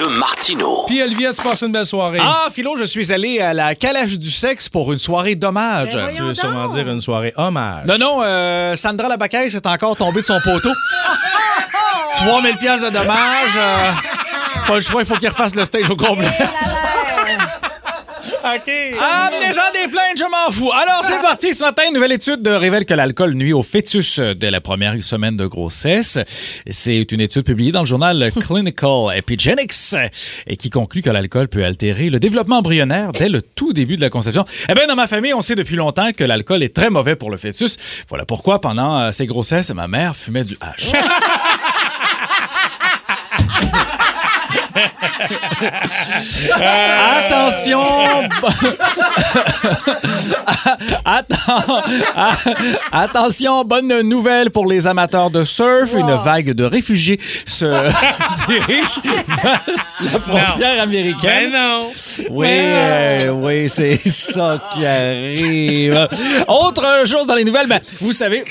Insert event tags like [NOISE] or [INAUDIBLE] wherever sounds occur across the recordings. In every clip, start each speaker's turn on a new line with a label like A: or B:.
A: de Martino
B: Puis Olivia, tu passes une belle soirée.
C: Ah, Philo, je suis allé à la calèche du sexe pour une soirée d'hommage.
B: tu veux sûrement dire une soirée hommage.
C: Non, non, euh, Sandra Labacaise est encore tombée de son poteau. [LAUGHS] 3000 pièces de dommages. euh, pas le choix, il faut qu'il refasse le stage au complet. [LAUGHS]
B: OK.
C: Amenez-en des plaintes, je m'en fous. Alors, c'est parti. Ce matin, une nouvelle étude révèle que l'alcool nuit au fœtus dès la première semaine de grossesse. C'est une étude publiée dans le journal [LAUGHS] Clinical Epigenics et qui conclut que l'alcool peut altérer le développement embryonnaire dès le tout début de la conception. Eh bien, dans ma famille, on sait depuis longtemps que l'alcool est très mauvais pour le fœtus. Voilà pourquoi, pendant euh, ses grossesses, ma mère fumait du hash. [LAUGHS] Attention! [LAUGHS] Attends. [LAUGHS] Attention, bonne nouvelle pour les amateurs de surf. Une vague de réfugiés se [LAUGHS] dirige vers la frontière américaine.
B: Ben non.
C: Oui, euh, oui, c'est ça qui arrive. Autre chose dans les nouvelles, ben, vous savez.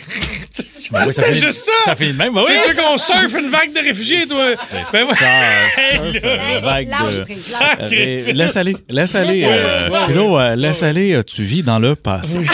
C: Ben oui, ça
B: juste ça.
C: Ça finit de même, ben oui.
B: Tu qu'on surfe une vague de réfugiés, toi?
C: C'est
B: Ben
C: ça, euh, vague de- laisse aller, laisse aller.
D: Laisse
C: euh,
B: aller.
C: Philo, euh, laisse aller, tu vis dans le passé. [LAUGHS]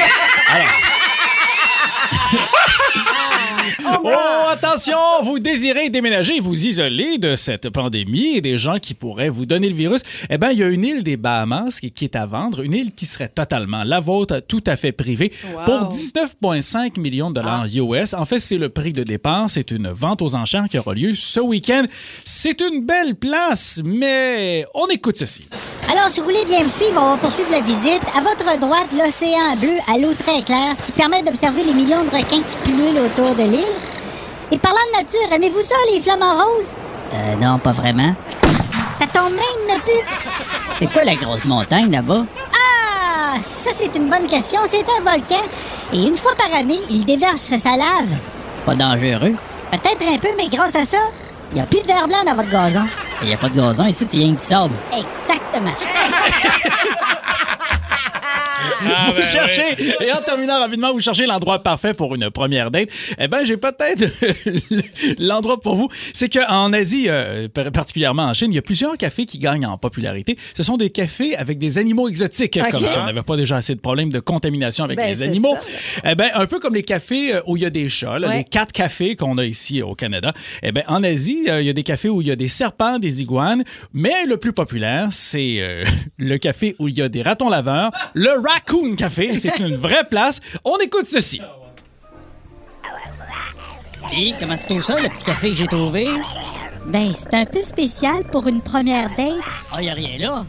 C: Oh, attention, vous désirez déménager et vous isoler de cette pandémie et des gens qui pourraient vous donner le virus. Eh bien, il y a une île des Bahamas qui, qui est à vendre, une île qui serait totalement la vôtre, tout à fait privée, pour 19,5 millions de dollars US. En fait, c'est le prix de dépense. C'est une vente aux enchères qui aura lieu ce week-end. C'est une belle place, mais on écoute ceci.
D: Alors, si vous voulez bien me suivre, on va poursuivre la visite. À votre droite, l'océan bleu à l'eau très claire, ce qui permet d'observer les millions de requins qui pullulent autour de l'île. Et parlant de nature, aimez-vous ça, les flamants roses? Euh, non, pas vraiment. Ça tombe bien, il n'y a plus.
E: C'est quoi la grosse montagne là-bas?
D: Ah, ça, c'est une bonne question. C'est un volcan. Et une fois par année, il déverse sa lave.
E: C'est pas dangereux.
D: Peut-être un peu, mais grâce à ça, il n'y a plus de verre blanc dans votre gazon.
E: Il y a pas de gazon ici, c'est rien que du sable.
D: Exactement. [LAUGHS]
B: Ah,
C: vous
B: ben
C: cherchez, et en terminant rapidement, vous cherchez l'endroit parfait pour une première date. Eh bien, j'ai peut-être [LAUGHS] l'endroit pour vous. C'est qu'en Asie, euh, par- particulièrement en Chine, il y a plusieurs cafés qui gagnent en popularité. Ce sont des cafés avec des animaux exotiques, comme si on n'avait pas déjà assez de problèmes de contamination avec
F: Ben,
C: les animaux.
F: ça,
C: Eh bien, un peu comme les cafés euh, où il y a des chats, là,
F: Ouais.
C: les quatre cafés qu'on a ici au Canada. Eh bien, en Asie, euh, il y a des cafés où il y a des serpents, des iguanes, mais le plus populaire, c'est euh, [LAUGHS] le café où il y a des ratons laveurs, le Raccoon Café. C'est une vraie place. On écoute ceci.
E: Et comment tu trouves ça, le petit café que j'ai trouvé?
D: Ben, c'est un peu spécial pour une première date.
E: Ah, y a rien là.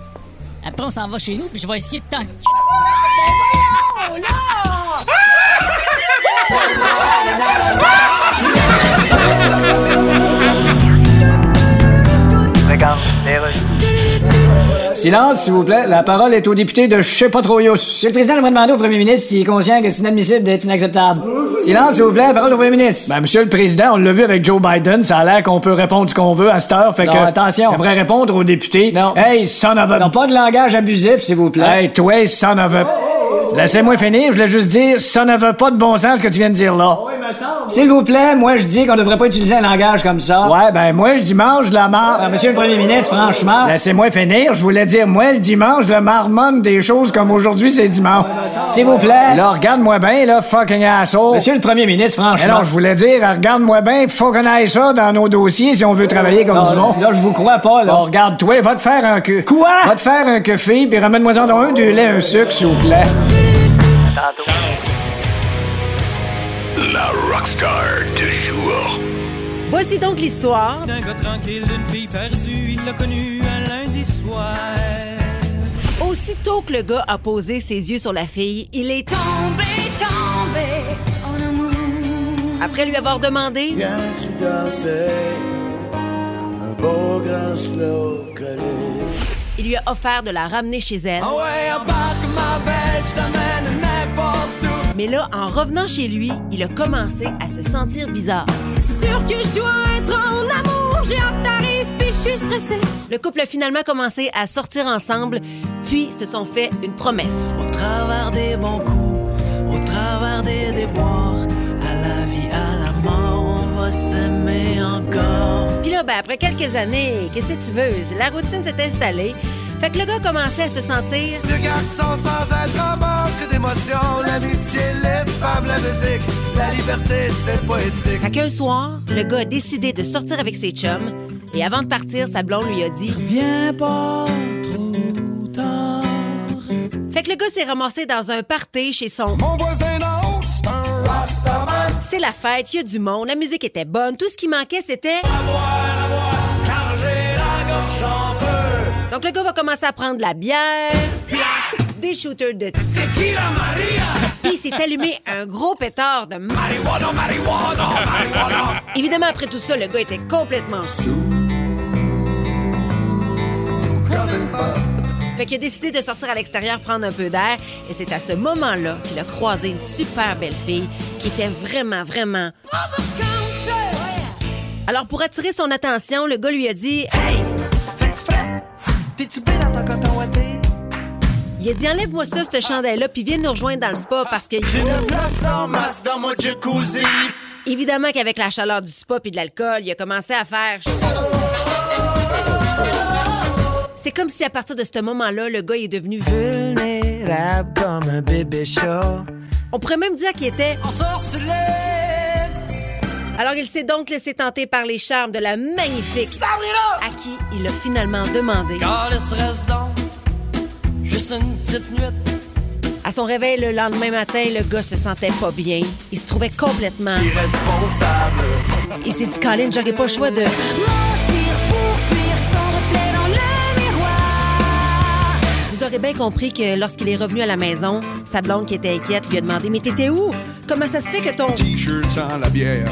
E: Après, on s'en va chez nous, puis je vais essayer de t'en...
G: Silence, s'il vous plaît. La parole est au député de je sais pas trop. Monsieur le Président, j'aimerais demander au premier ministre s'il est conscient que c'est inadmissible d'être inacceptable. Silence, s'il vous plaît. Parole au premier ministre. Ben, Monsieur le Président, on l'a vu avec Joe Biden. Ça a l'air qu'on peut répondre ce qu'on veut à cette heure. Fait que, attention. J'aimerais répondre au député. Non. Hey, son of a... Non, pas de langage abusif, s'il vous plaît. Hey, toi, son of a... Laissez-moi finir. Je voulais juste dire, ça n'avait pas de bon sens ce que tu viens de dire là. S'il vous plaît, moi je dis qu'on devrait pas utiliser un langage comme ça. Ouais, ben moi je dimanche de la marre. Monsieur le Premier ministre, franchement, laissez-moi finir. Je voulais dire moi le dimanche je marmonne des choses comme aujourd'hui c'est dimanche. S'il vous plaît. Là, regarde-moi bien là, fucking asshole. Monsieur le Premier ministre, franchement. non, je voulais dire, regarde-moi bien, faut qu'on aille ça dans nos dossiers si on veut travailler comme du monde. Là, je vous crois pas là. regarde-toi, va te faire un queue. Quoi? Va te faire un café puis ramène-moi-en donc un, du lait, un sucre, s'il vous plaît.
A: La rockstar du jour.
F: Voici donc l'histoire
H: D'un gars tranquille, d'une fille perdue, il l'a connu un lundi soir.
F: Aussitôt que le gars a posé ses yeux sur la fille, il est tombé, tombé en amour. Après lui avoir demandé
I: Viens-tu danser? Un beau grand slow collé?
F: il lui a offert de la ramener chez elle.
H: Ah ouais, embarque ma belle, je t'amène n'importe
F: Mais là, en revenant chez lui, il a commencé à se sentir bizarre.
J: Sûr que je dois être en amour, j'ai hâte t'arrives, puis je suis stressée.
F: Le couple a finalement commencé à sortir ensemble, puis se sont fait une promesse.
I: Au travers des bons coups, au travers des déboires, à la vie, à la mort, on va s'aimer encore.
F: Puis là, ben, après quelques années, qu'est-ce que tu veux? La routine s'est installée. Fait que le gars commençait à se sentir
I: Le garçon sans être en manque d'émotion, l'amitié, les femmes, la musique, la liberté, c'est poétique.
F: Fait qu'un soir, le gars a décidé de sortir avec ses chums et avant de partir, sa blonde lui a dit
I: Viens pas trop tard.
F: Fait que le gars s'est ramassé dans un party chez son
I: Mon voisin c'est un Rastaman.
F: C'est la fête, il y a du monde, la musique était bonne, tout ce qui manquait c'était
I: À boire,
F: Donc le gars va commencer à prendre de la bière, des shooters de
I: Tequila Maria.
F: puis il s'est allumé un gros pétard de mar-
I: Marijuana, marijuana, marijuana.
F: Évidemment après tout ça, le gars était complètement sous. Fait qu'il a décidé de sortir à l'extérieur prendre un peu d'air et c'est à ce moment-là qu'il a croisé une super belle fille qui était vraiment vraiment Alors pour attirer son attention, le gars lui a dit
I: Hey? T'es-tu bien dans ton coton ouaté?
F: il a dit enlève-moi ça cette chandelle là puis viens nous rejoindre dans le spa parce que
I: J'ai une place en masse dans mon jacuzzi.
F: évidemment qu'avec la chaleur du spa puis de l'alcool, il a commencé à faire C'est comme si à partir de ce moment-là, le gars est devenu
I: Vulnérable comme un bébé chat.
F: On pourrait même dire qu'il était
I: Ensorcelé.
F: Alors il s'est donc laissé tenter par les charmes de la magnifique
I: Sabrina!
F: à qui il a finalement demandé.
I: Juste une petite nuit.
F: À son réveil le lendemain matin, le gars se sentait pas bien. Il se trouvait complètement.
I: Irresponsable.
F: Il s'est dit, Colin, j'aurais pas le choix de.
J: Mentir pour fuir son reflet dans le miroir.
F: Vous aurez bien compris que lorsqu'il est revenu à la maison, sa blonde qui était inquiète lui a demandé Mais t'étais où? Comment ça se fait que ton.
K: T-shirt sans la bière.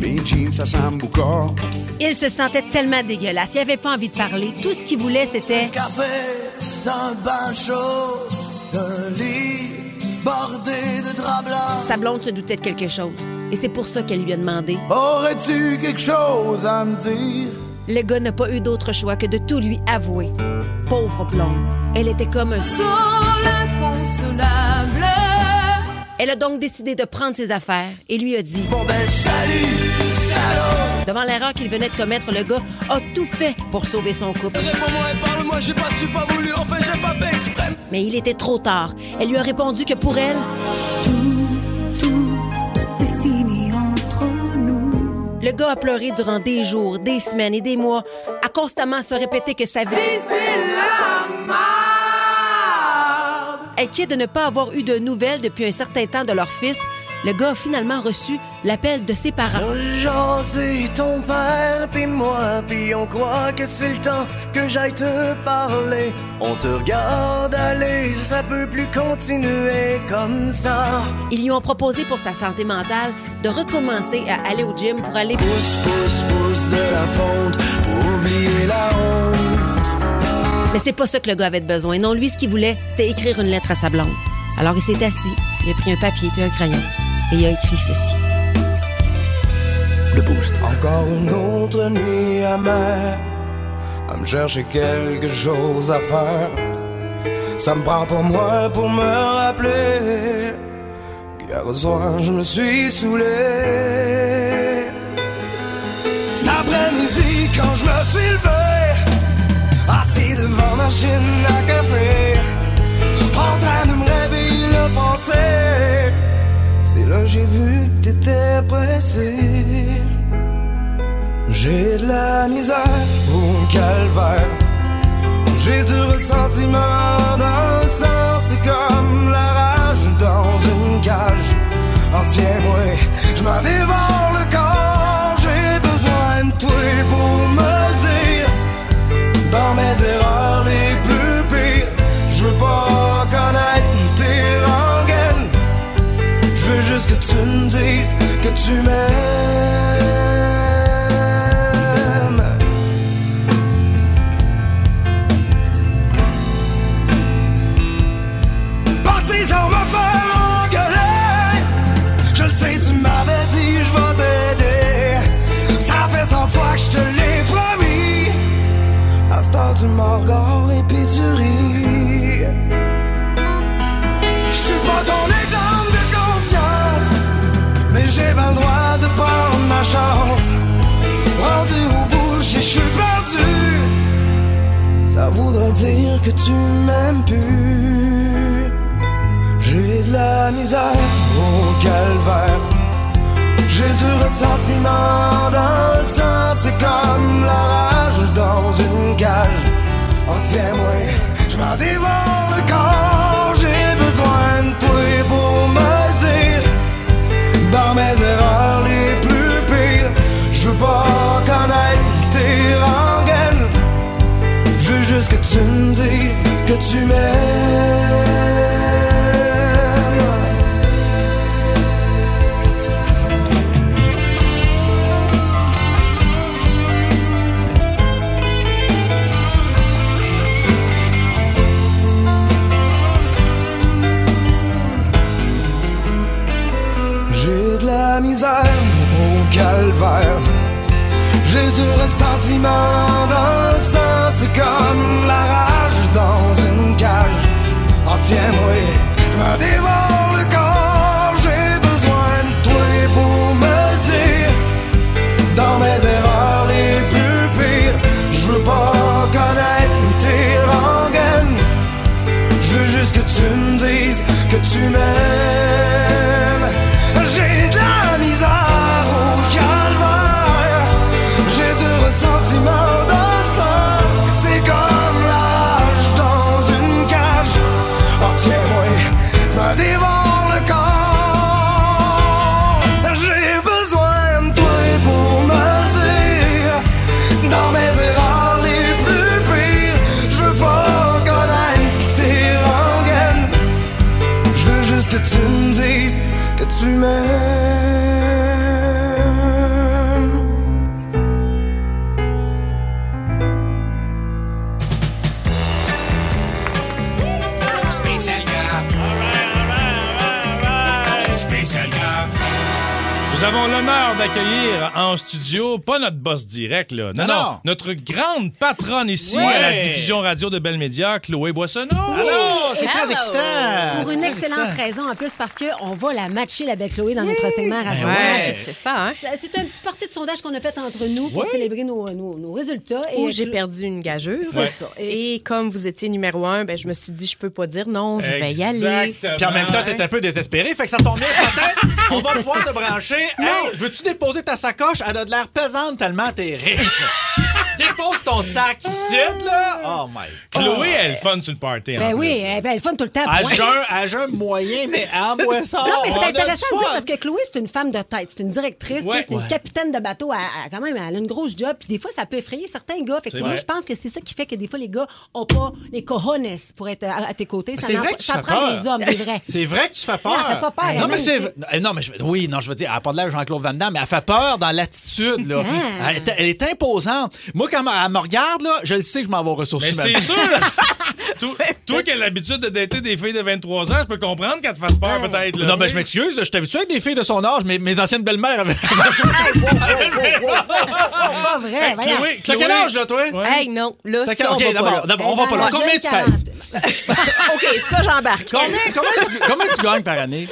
K: Mes jeans, ça sent corps.
F: Il se sentait tellement dégueulasse. Il avait pas envie de parler. Tout ce qu'il voulait, c'était.
I: Café dans le bain chaud, d'un lit bordé de draps blancs.
F: Sa blonde se doutait de quelque chose. Et c'est pour ça qu'elle lui a demandé.
I: Aurais-tu quelque chose à me dire?
F: Le gars n'a pas eu d'autre choix que de tout lui avouer. Pauvre blonde. Elle était comme un
J: Sur l'inconsolable.
F: Elle a donc décidé de prendre ses affaires et lui a dit
I: Bon ben salut!
F: Devant l'erreur qu'il venait de commettre, le gars a tout fait pour sauver son couple.
I: Réponds-moi et parle-moi, j'ai pas su, pas voulu, enfin j'ai pas fait exprès.
F: Mais il était trop tard. Elle lui a répondu que pour elle,
J: T'es fini entre nous.
F: le gars a pleuré durant des jours, des semaines et des mois, a constamment se répéter que sa vie... Inquiet de ne pas avoir eu de nouvelles depuis un certain temps de leur fils, le gars a finalement reçu l'appel de ses parents.
I: Jaser ton père puis moi puis on croit que c'est le temps que j'aille te parler. On te regarde aller, ça peut plus continuer comme ça.
F: Ils lui ont proposé pour sa santé mentale de recommencer à aller au gym pour aller
I: Pousse, pousse, pousse de la fonte pour oublier la honte.
F: Mais c'est pas ça que le gars avait besoin. Non, lui, ce qu'il voulait, c'était écrire une lettre à sa blonde. Alors il s'est assis, il a pris un papier puis un crayon et il a écrit ceci.
I: Le boost. Encore une autre nuit amère à me chercher quelque chose à faire. Ça me prend pour moi pour me rappeler qu'hier soir je me suis saoulé. Cet après-midi quand je me suis levé, assis devant ma machine à café, en train de me réveiller le pensée. Là j'ai vu t'étais pressé. J'ai de la misère au calvaire. J'ai du ressentiment dans le sang. C'est comme la rage dans une cage. Oh tiens-moi, je m'en dévore le corps. J'ai besoin de toi pour me dire. Dans mes erreurs les plus pires, je veux pas juste que tu me dises que tu m'aimes. Partisan me faire engueuler. Je le sais, tu m'avais dit, je vais t'aider. Ça fait 100 fois que je te l'ai promis. À ce temps, tu me et puis. Dire que tu m'aimes plus. J'ai de la misère au calvaire. J'ai du ressentiment dans le sang, c'est comme la rage dans une cage. Oh tiens-moi, je m'en dévore le corps, j'ai besoin de toi pour me dire. Dans mes erreurs les plus pires, je veux pas tu me dises que tu m'aimes. J'ai de la misère au calvaire. J'ai du ressentiment
B: d'accueillir en studio, pas notre boss direct, là. Non,
L: Non.
B: Notre grande patronne ici
L: Ouais.
B: à la diffusion radio de Belle Média, Chloé Boissonneau.
L: Allô, c'est très excitant.
M: Pour une excellente
L: excitant.
M: raison, en plus, parce qu'on va la matcher, la belle Chloé, dans notre segment Radio
L: Ouais.
N: C'est ça, hein?
M: C'est un petit portée de sondage qu'on a fait entre nous pour
L: Ouais.
M: célébrer nos, nos- nos résultats.
N: Où
M: Et
N: j'ai
M: Chlo-
N: perdu une gageuse.
M: C'est ça. Et-
N: Et comme vous étiez numéro un, ben, je me suis dit, je peux pas dire non, je vais y aller.
B: Exactement.
L: Puis en même temps, t'es un peu désespéré, fait que ça tombe bien ce matin. On va pouvoir te brancher. Hey, veux-tu déposer ta sacoche? Elle a de l'air pesante tellement t'es riche. Dépose ton sac ici, là. Oh my God.
B: Chloé, elle fun sur le party. en
M: Ben oui, ben, elle fun tout le temps.
L: À
M: point.
L: jeun, à jeun moyen, mais en boisson. [LAUGHS]
M: Non, mais c'est intéressant de dire parce que Chloé, c'est une femme de tête. C'est une directrice,
B: Ouais.
M: tu c'est une capitaine de bateau. Elle, elle- quand même, elle a une grosse job. Puis des fois, ça peut effrayer certains gars. Fait que
B: C'est
M: moi,
B: vrai.
M: je pense que c'est ça qui fait que des fois, les gars ont pas les cojones pour être à, à tes côtés. Ça,
L: C'est
M: n'en-
L: vrai que tu
M: ça
L: fais
M: prend
L: peur.
M: des hommes, des vrais. [LAUGHS]
L: C'est vrai que tu fais peur.
M: Non, elle fait pas peur, elle
L: Non,
M: a
L: mais
M: même
L: c'est. euh, Non, mais je... oui, non, je veux dire, elle n'a pas de l'air Jean-Claude Van Damme, mais elle fait peur dans l'attitude, là.
M: Ah.
L: Elle, est, elle est imposante. Moi, quand elle me regarde, là, je le sais que je m'en vais aux ressources
B: Mais
L: humaines.
B: c'est sûr. [LAUGHS] toi, toi qui as l'habitude de dater des filles de 23 ans, je peux comprendre qu'elle te fasse peur, peut-être. là,
L: Non,
B: tu
L: ben
B: sais.
L: je m'excuse, je suis habitué avec des filles de son âge, mais mes anciennes belles-mères avaient.
M: C'est pas vrai. voyons.
B: Chloé,
L: T'as quel âge, là, toi?
B: Ouais.
N: Hey, non, là,
L: T'as
N: ça,
L: quel-
N: on
L: OK,
N: va pas
L: d'abord,
N: là.
L: d'abord, on va pas
M: Dans
L: là. Combien tu pèses? [LAUGHS]
N: OK, ça, j'embarque.
L: Combien, combien, tu, combien tu gagnes par année?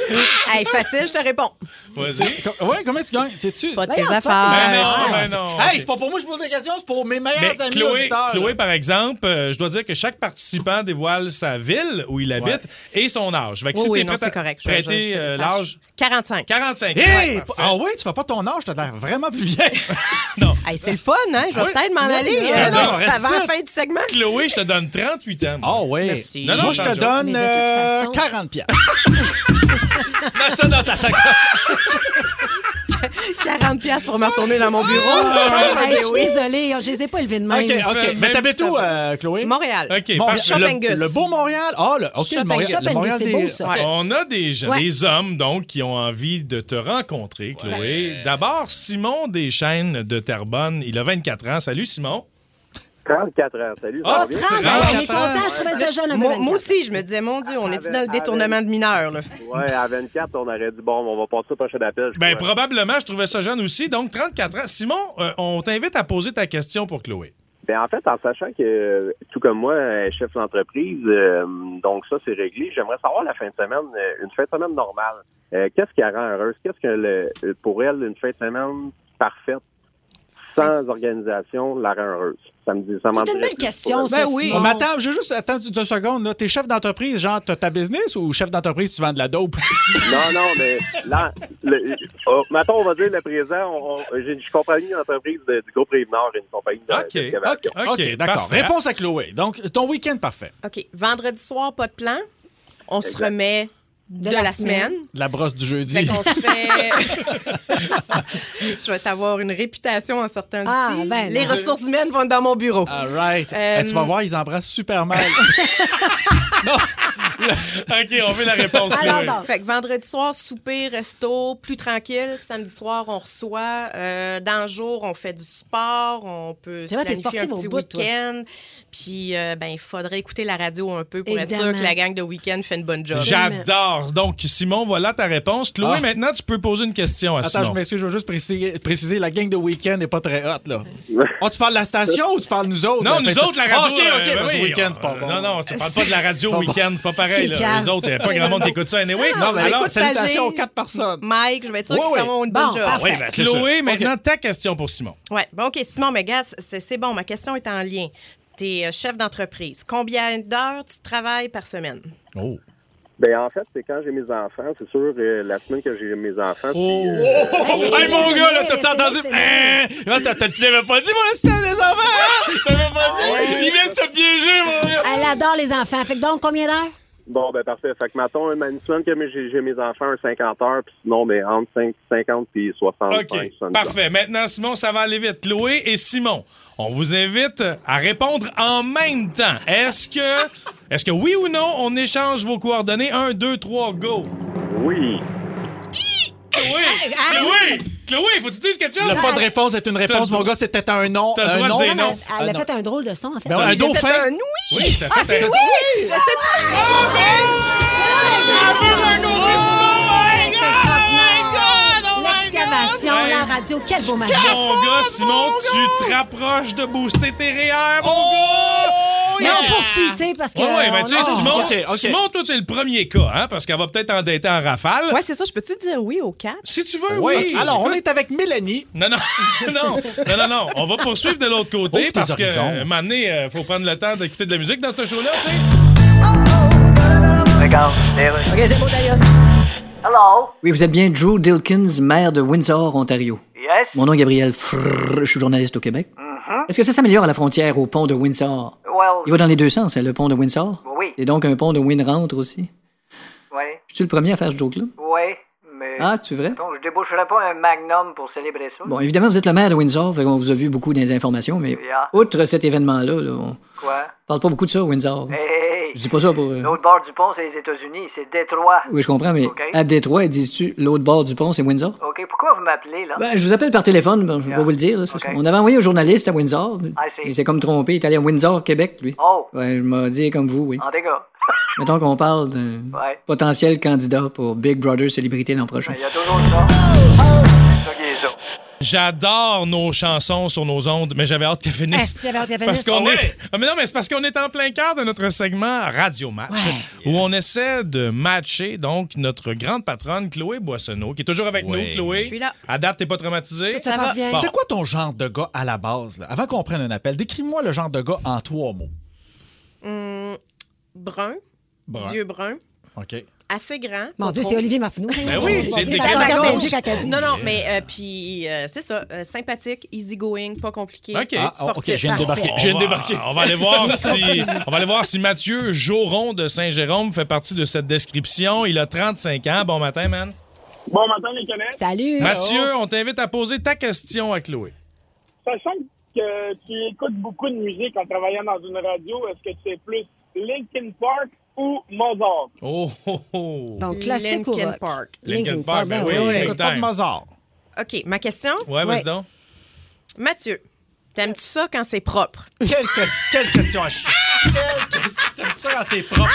N: Hey, facile, je te réponds.
B: Vas-y.
L: Ouais, combien tu gagnes? C'est-tu?
N: Pas de
M: Voyons,
N: tes
M: c'est pas
B: Ben
N: affaires.
B: non,
M: Ouais,
B: ben non.
L: Hey, c'est pas pour moi que je pose la question, c'est pour mes meilleurs
B: Mais
L: amis
B: Chloé,
L: auditeurs.
B: Chloé, par exemple, euh, je dois dire que chaque participant dévoile sa ville où il habite et son âge. Fait que
N: Oui,
B: si
N: oui,
B: t'es
N: non, c'est correct.
B: Prêter euh, l'âge
N: 45.
B: 45.
L: Hey!
B: Ouais.
L: Ah oui, tu fais pas ton âge, t'as l'air vraiment plus vieille. [LAUGHS]
B: Non.
N: Hey, c'est le fun, hein? Je vais
B: Oui.
N: peut-être m'en
B: Non,
N: aller
B: je te
N: euh,
B: donne,
N: avant
L: reste
N: la fin du segment.
B: Chloé, je te donne 38 ans.
L: Ah oui.
N: Merci.
B: Non, non,
L: Moi, je te donne
M: Mais de toute
L: euh,
M: façon-
L: 40 piastres. [LAUGHS] Mets ça dans ta sacoche. [LAUGHS]
N: 40 pièces pour me retourner dans mon bureau.
M: Hey,
N: Ben
M: je suis désolée, je les ai pas levés de même.
L: OK, OK.
B: Même
L: Mais t'habites où,
B: va.
L: euh, Chloé?
N: Montréal.
B: OK.
L: Mon-
B: parfait.
N: Shop
L: le, beau Montréal? Ah, le, OK, le Montréal, des...
M: c'est beau, ça.
B: On a des, gens-
M: Ouais.
B: des hommes donc qui ont envie de te rencontrer, Chloé. D'abord, Simon Deschaines de Terrebonne. Il a 24 ans. Salut, Simon.
O: 34 ans, salut.
B: Ah,
O: bien?
M: 30,
B: grave.
M: on est content, je trouvais ça jeune.
N: Moi,
M: 24.
N: moi aussi, je me disais, mon Dieu, on est dans le détournement de mineurs, là?
O: Ouais, à 24, on aurait dit, bon, on va passer au prochain appel.
B: Ben,
O: crois.
B: probablement, je trouvais ça jeune aussi. Donc, 34 ans. Simon, euh, on t'invite à poser ta question pour Chloé.
O: Ben, en fait, en sachant que, tout comme moi, elle est chef d'entreprise, euh, donc ça, c'est réglé, j'aimerais savoir la fin de semaine, euh, une fin de semaine normale. Euh, Qu'est-ce qui la rend heureuse? Qu'est-ce que, le, pour elle, une fin de semaine parfaite, sans organisation, la rend heureuse? Ça me dit, ça
M: C'est une belle question, ça,
L: Ben oui.
M: Simon.
L: Mais attends, je veux juste attendre deux secondes. Là. T'es chef d'entreprise, genre, t'as ta business ou chef d'entreprise, tu vends de la dope? [LAUGHS]
O: Non, non, mais là, le, oh, mettons, on va dire le présent, on, on- j'ai- compagnie une entreprise de- du groupe Rive-Nord, une compagnie de- d'excavation.
L: OK, d'accord. Réponse à Chloé. Donc, ton week-end parfait.
N: OK. Vendredi soir, pas de plan. On se remet de,
M: la
N: la,
M: semaine.
N: semaine.
L: La brosse du jeudi.
N: Fait qu'on se [LAUGHS] fait. [LAUGHS] Je vais avoir une réputation en sortant d'ici.
M: Ah, ben,
N: Les
M: non.
N: ressources humaines vont être dans mon bureau.
L: All right.
N: Euh,
L: Eh, tu vas voir, ils embrassent super mal. [LAUGHS]
B: OK, on veut la réponse.
M: Alors,
B: Chloé.
M: donc.
N: Fait que vendredi soir, souper, resto, plus tranquille. Samedi soir, on reçoit. Euh, dans le jour, on fait du sport. On peut se planifier un petit week-end. Puis, euh, ben, il faudrait écouter la radio un peu pour être sûr que la gang de week-end fait une bonne job.
B: J'adore. Donc, Simon, voilà ta réponse. Chloé,
L: Ah.
B: maintenant, tu peux poser une question à
L: Attends,
B: Simon.
L: je m'excuse, je veux juste préciser, préciser la gang de week-end n'est pas très hot, là. Oh, tu parles de la station ou tu parles de nous autres?
B: Non,
L: Fait
B: nous autres, la radio.
L: Ah, OK, OK,
B: euh,
L: parce que
B: oui,
L: week-end, c'est pas
B: euh,
L: bon.
B: Non, non, tu parles pas de la radio [LAUGHS] week-end, c'est pas pareil. Là. Les autres, il n'y a pas grand monde qui écoute ça anyway.
L: Non, mais alors,
N: écoute,
L: salutations aux quatre personnes.
N: Mike, je vais être sûr
L: Oui,
N: qu'ils
L: oui.
N: feront une
M: Bon,
N: bonne.
B: Oui, ben, c'est
L: Chloé,
B: maintenant, ta question pour Simon.
N: Ouais. Bon, OK, Simon, mais gars, c'est c'est bon. Ma question est en lien. Tu es chef d'entreprise. Combien d'heures tu travailles par semaine?
B: Oh.
O: Ben, en fait, c'est quand j'ai mes enfants, c'est sûr, euh, la semaine que j'ai mes enfants. puis,
B: Oh.
O: euh,
B: Hey, mon gars, là, t'as-tu entendu? Hein? Là, t'as- t'as- Tu l'avais pas dit, mon assistant des enfants? hein? T'avais pas dit? Il vient de se piéger, mon gars.
M: Elle adore les enfants. Fait que donc, combien d'heures?
O: Bon, ben parfait. Fait que, mettons, une semaine que j'ai j'ai mes enfants, un 50 heures, puis sinon, ben, entre 5, 50 puis 65.
B: OK,
O: 70
B: parfait. Maintenant, Simon, ça va aller vite. Chloé et Simon, on vous invite à répondre en même temps. Est-ce que, est-ce que oui ou non, on échange vos coordonnées? Un, deux, trois, go.
O: Oui.
B: Chloé! Chloé! Chloé, faut que tu dises quelque chose?
L: Le pas de réponse est une réponse, mon gars, c'était un non.
B: t'as le
L: Un
B: droit de
L: non.
B: dire non.
M: Elle, elle
L: Ah,
M: a fait un drôle de son, en fait.
L: Ben un
N: fait
L: dauphin.
N: un oui!
M: Ah,
B: fait
M: c'est
B: un-
M: oui!
N: Je sais pas.
B: Ah, ben!
M: C'est extraordinaire.
B: Hey.
M: la radio, quel beau match.
B: Mon gars, Simon, tu te rapproches de booster tes REER, mon gars!
M: Mais on poursuit, tu sais, parce que.
B: Ouais, ben
M: on-
B: tu sais,
M: oh,
B: Simon. Simon, toi, t'es le premier cas, hein, parce qu'elle va peut-être endetter en rafale.
N: Ouais, c'est ça. Je peux-tu dire oui au 4?
B: Si tu veux,
L: Oui.
B: oui.
L: Alors, on est avec Mélanie.
B: Non, non, [LAUGHS] non, non, non, non. On va poursuivre de l'autre côté parce que, euh, un moment donné, euh, faut prendre le temps d'écouter de la musique dans ce show-là, tu sais.
P: OK, c'est beau, d'ailleurs.
Q: Hello?
P: Oui, vous êtes bien Drew Dilkins, maire de Windsor, Ontario.
Q: Yes?
P: Mon nom est Gabriel Frrr, je suis journaliste au Québec.
Q: Mhm.
P: Est-ce que ça s'améliore à la frontière au pont de Windsor?
Q: Well,
P: Il va dans les deux sens, hein, le pont de Windsor.
Q: oui,
P: Et donc un pont de Winrentre aussi.
Q: oui,
P: Je suis le premier à faire ce joke-là?
Q: oui, mais...
P: Ah, tu vrai?
Q: Donc, je déboucherai pas un magnum pour célébrer ça.
P: Bon, évidemment, vous êtes le maire de Windsor, qu'on vous a vu beaucoup dans les informations, mais
Q: Yeah.
P: outre cet événement-là, là, on
Q: Quoi?
P: parle pas beaucoup de ça, Windsor.
Q: Hey, hey,
P: Je dis pas ça pour... euh,
Q: L'autre bord du pont, c'est les États-Unis, c'est Détroit.
P: Oui, je comprends, mais à Détroit, dises-tu l'autre bord du pont, c'est Windsor?
Q: OK, pourquoi vous m'appelez, là?
P: Ben, je vous appelle par téléphone, ben, je vais vous le dire. là, qu'on avait envoyé un journaliste à Windsor.
Q: I see.
P: Il s'est comme trompé, il est allé à Windsor, Québec, lui.
Q: Oh,
P: Ouais, je m'ai dit comme vous, oui.
Q: en dégâts. [LAUGHS]
P: Mettons qu'on parle d'un
Q: Ouais.
P: potentiel candidat pour Big Brother Célébrité l'an prochain.
Q: Il y a toujours ça.
B: J'adore nos chansons sur nos ondes, mais j'avais hâte qu'elles finissent.
M: Est-ce que j'avais hâte qu'elle
B: Parce
M: finisse?
B: qu'on
M: Ah
B: est. Ah, mais non, mais c'est parce qu'on est en plein cœur de notre segment Radio Match, où on essaie de matcher donc notre grande patronne Chloé Boissonneau, qui est toujours avec nous, Chloé.
N: Je suis là.
B: À date, t'es pas traumatisée?
M: Tout ça passe bien.
B: Bon.
L: C'est quoi ton genre de gars à la base? là? Avant qu'on prenne un appel, décris-moi le genre de gars en trois mots.
N: Hum, brun,
L: Brun.
N: yeux bruns,
L: OK.
N: Assez grand.
M: Mon Dieu, c'est Olivier Martineau.
B: Ben oui, c'est des.
N: Non, non, mais euh, puis euh, c'est ça, euh, sympathique, easygoing, pas compliqué,
B: OK.
L: Ah,
N: sportif.
L: OK, je viens de débarquer.
B: On
L: Je viens de
B: va-
L: débarquer.
B: On va aller voir si on va aller voir si Mathieu Joron de Saint-Jérôme fait partie de cette description. Il a 35 ans. Bon matin, man.
R: Bon matin, les connaisses.
M: Salut.
B: Mathieu, on t'invite à poser ta question à Chloé.
R: Sachant que tu écoutes beaucoup de musique en travaillant dans une radio, est-ce que tu es plus Linkin Park ou Mozart?
B: Oh, oh, oh.
M: Donc, classique ou
N: Linkin
M: rock?
N: Park.
B: Linkin Park, ben oui,
M: oui.
L: pas de
B: time.
L: Mozart.
N: OK, ma question?
B: Ouais, vas-y
M: Ouais.
B: donc.
N: Mathieu, t'aimes-tu ça quand c'est propre?
L: Quelle, que- quelle question à chier. Qu'est-ce que t'aimes ça quand c'est propre?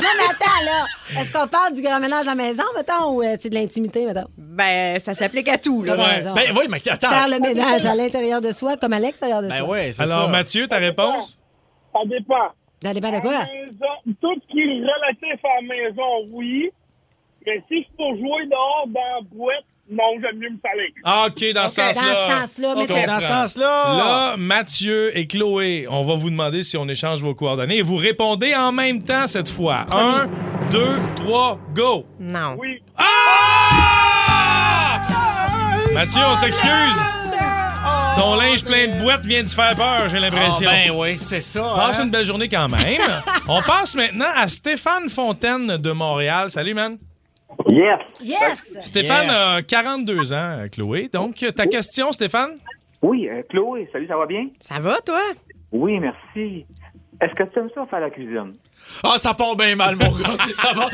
F: Non, mais attends, là. Est-ce qu'on parle du grand ménage à la maison, mettons, ou euh, de l'intimité, mettons?
N: Ben, ça s'applique à tout, là.
L: Ouais. Ben oui, mais attends.
F: Faire le ménage à l'intérieur de soi comme à l'extérieur de
L: Ben
F: soi.
L: oui, c'est ça.
B: Alors, Mathieu, ta réponse?
R: Ça dépend.
F: De quoi?
R: La maison, tout ce qui est relatif à la maison, oui. Mais si c'est pour jouer dehors dans la boîte, non, j'aime mieux me saler.
B: Ah, OK, dans ce
F: Dans
B: sens-là.
F: ce sens-là, mais.
L: Dans ce sens-là.
B: Là, Mathieu et Chloé, on va vous demander si on échange vos coordonnées et vous répondez en même temps cette fois. Un, deux, trois, go!
N: Non.
R: Oui.
B: Ah! Mathieu, on s'excuse. Ton linge plein de boîtes vient de faire peur, j'ai
L: Ah,
B: l'impression.
L: ben oui, c'est ça.
B: Passe
L: hein.
B: une belle journée quand même. [LAUGHS] on passe maintenant à Stéphane Fontaine de Montréal. Salut, man.
S: Yes.
F: Yes!
B: Stéphane
S: Yes.
B: a 42 ans, Chloé. Donc, ta question, Stéphane?
S: Oui, euh, Chloé, salut, ça va bien?
N: Ça va, toi?
S: Oui, merci. Est-ce que tu aimes ça faire la cuisine?
L: Ah, ça part bien mal, mon gars. [LAUGHS] Ça va.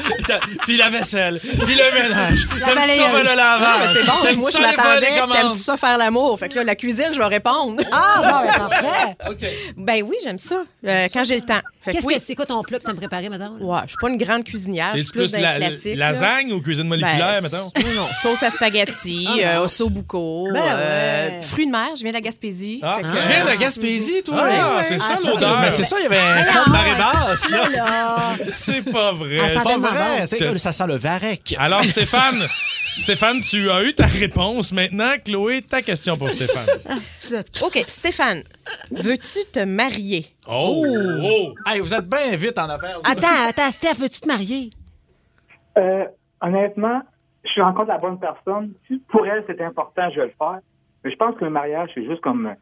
L: Puis la vaisselle, puis le ménage. T'aimes ça faire le
N: Ah,
L: lavage.
N: mais c'est bon,
L: T'aimes
N: moi je m'attendais. T'aimes-tu ça faire l'amour? Fait que là, la cuisine, je vais répondre.
F: Ah, bon, ben [LAUGHS] parfait.
N: Ben oui, j'aime ça. euh, quand j'ai le temps. Fait que
F: Qu'est-ce
N: oui.
F: que c'est quoi ton plat que t'aimes préparer, madame?
N: Ouais, je suis pas une grande cuisinière. Je suis
B: plus la-
N: les classiques.
B: lasagne ou cuisine moléculaire,
N: Ben,
B: mettons?
N: Non, non, sauce à spaghetti,
F: Ah,
N: euh, osso buco,
F: Ben
N: euh,
F: ouais.
N: fruits de mer. Je viens de la Gaspésie.
B: Ah,
L: Tu viens de la Gaspésie, toi?
B: Ah, c'est ça
F: Ah,
B: l'odeur.
L: Mais c'est ça, il y avait un fond de marée basse, là. [LAUGHS]
B: C'est pas vrai.
F: Ah, ça
L: C'est pas vrai. C'est
B: Que-
L: ça sent le varech.
B: Alors, Stéphane, [LAUGHS] Stéphane, tu as eu ta réponse. Maintenant, Chloé, ta question pour Stéphane. [LAUGHS]
N: OK, Stéphane, veux-tu te marier?
B: Oh! oh.
L: Hey, vous êtes bien vite en affaires.
F: Attends, attends, Steph, veux-tu te marier?
S: Euh, honnêtement, je suis encore la bonne personne. Si pour elle, c'est important, je vais le faire. Mais je pense que le mariage, c'est juste comme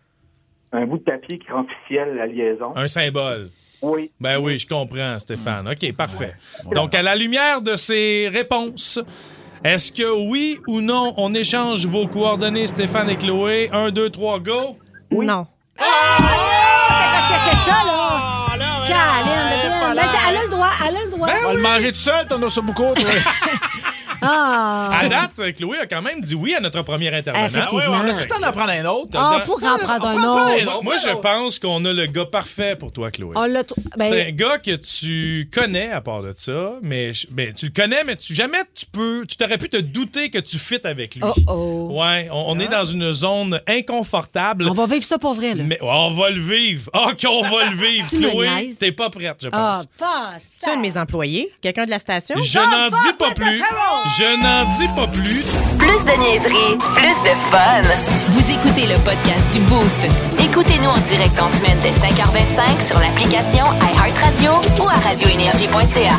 S: un bout de papier qui rend officiel la liaison.
B: Un symbole.
S: Oui.
B: Ben oui, je comprends, Stéphane. OK, parfait. Donc, à la lumière de ces réponses, est-ce que oui ou non, on échange vos coordonnées, Stéphane et Chloé? Un, deux, trois, go!
N: Non.
F: C'est parce que c'est ça, là. Caline, de bien. Mais elle a le droit, elle a le droit.
L: On va le manger tout seul, ton ossobuco, toi. [LAUGHS]
F: Ah.
B: À date, Chloé a quand même dit oui à notre premier intervenant.
F: Effectivement.
L: Ouais, on a tout le temps d'en prendre un autre.
F: Ah, pour en prendre
L: on
F: un
L: peut en prendre
F: autre.
L: un autre.
B: Moi, je pense qu'on a le gars parfait pour toi, Chloé.
F: On l'a. tr- Ben,
B: C'est un gars que tu connais à part de ça, mais ben, tu le connais, mais tu jamais tu peux, tu t'aurais pu te douter que tu fites avec lui.
F: Oh oh.
B: Ouais, on, on est dans une zone inconfortable.
F: On va vivre ça pour vrai, là.
B: Mais on va le vivre. OK, on va le vivre. [LAUGHS]
F: Tu
B: Chloé, t'es pas prête, je
F: Ah,
B: pense.
F: pas
N: Tu es un de mes employés? Quelqu'un de la station?
B: Je n'en dis pas plus. Je n'en dis pas plus.
T: Plus de niaiserie, plus de fun. Vous écoutez le podcast du Boost. Écoutez-nous en direct en semaine dès 5h25 sur l'application iHeartRadio ou à radioénergie.ca.